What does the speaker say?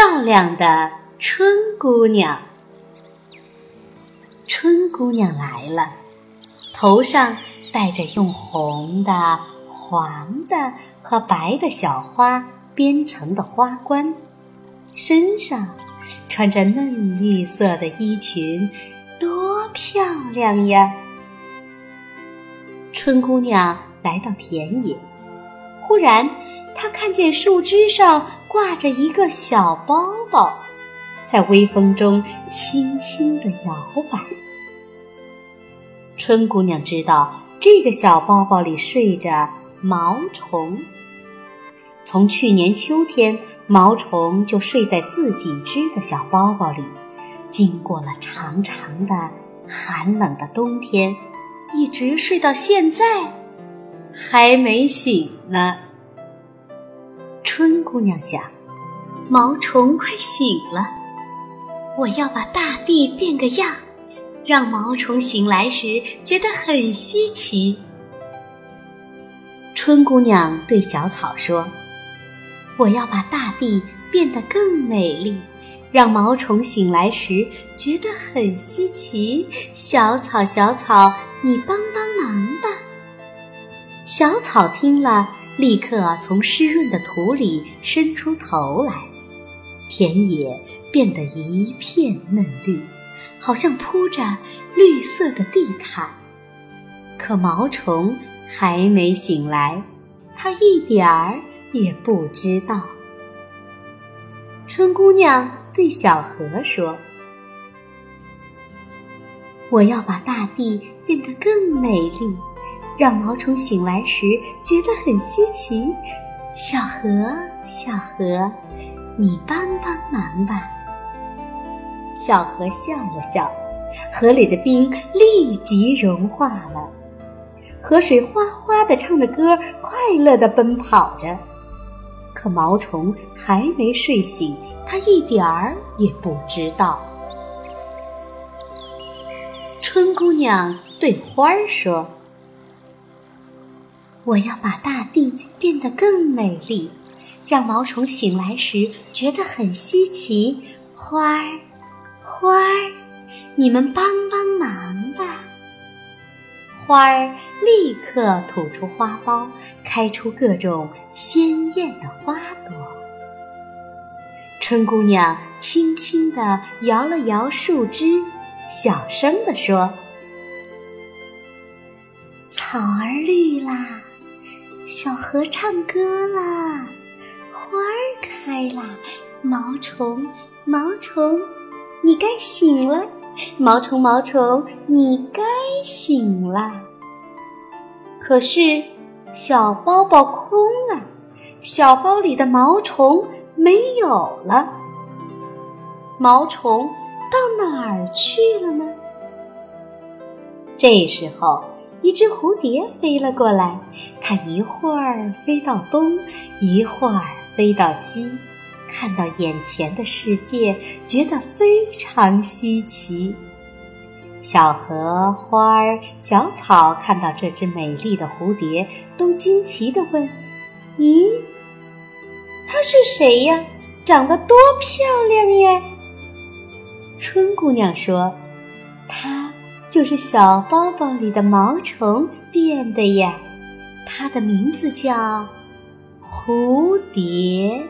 漂亮的春姑娘。春姑娘来了，头上戴着用红的、黄的和白的小花编成的花冠，身上穿着嫩绿色的衣裙，多漂亮呀！春姑娘来到田野，忽然她看见树枝上挂着一个小包包，在微风中轻轻地摇摆。春姑娘知道，这个小包包里睡着毛虫。从去年秋天，毛虫就睡在自己织的小包包里，经过了长长的寒冷的冬天，一直睡到现在，还没醒呢。春姑娘想，毛虫快醒了，我要把大地变个样。让毛虫醒来时觉得很稀奇。春姑娘对小草说：“我要把大地变得更美丽，让毛虫醒来时觉得很稀奇。”小草，小草，你帮帮忙吧！小草听了，立刻从湿润的土里伸出头来，田野变得一片嫩绿。好像铺着绿色的地毯，可毛虫还没醒来，它一点儿也不知道。春姑娘对小河说：“我要把大地变得更美丽，让毛虫醒来时觉得很稀奇。小河，小河，你帮帮忙吧。”小河笑了笑，河里的冰立即融化了，河水哗哗地唱着歌，快乐地奔跑着。可毛虫还没睡醒，它一点儿也不知道。春姑娘对花儿说：“我要把大地变得更美丽，让毛虫醒来时觉得很稀奇。”花儿。花儿，你们帮帮忙吧！花儿立刻吐出花苞，开出各种鲜艳的花朵。春姑娘轻轻地摇了摇树枝，小声地说：“草儿绿啦，小河唱歌啦，花儿开啦，毛虫，毛虫。”你该醒了，毛虫毛虫，你该醒了。可是小包包空了，小包里的毛虫没有了。毛虫到哪儿去了呢？这时候，一只蝴蝶飞了过来，它一会儿飞到东，一会儿飞到西。看到眼前的世界，觉得非常稀奇。小河、花、小草看到这只美丽的蝴蝶，都惊奇地问：“咦，它是谁呀？长得多漂亮呀！”春姑娘说：“它就是小包包里的毛虫变的呀，它的名字叫蝴蝶。”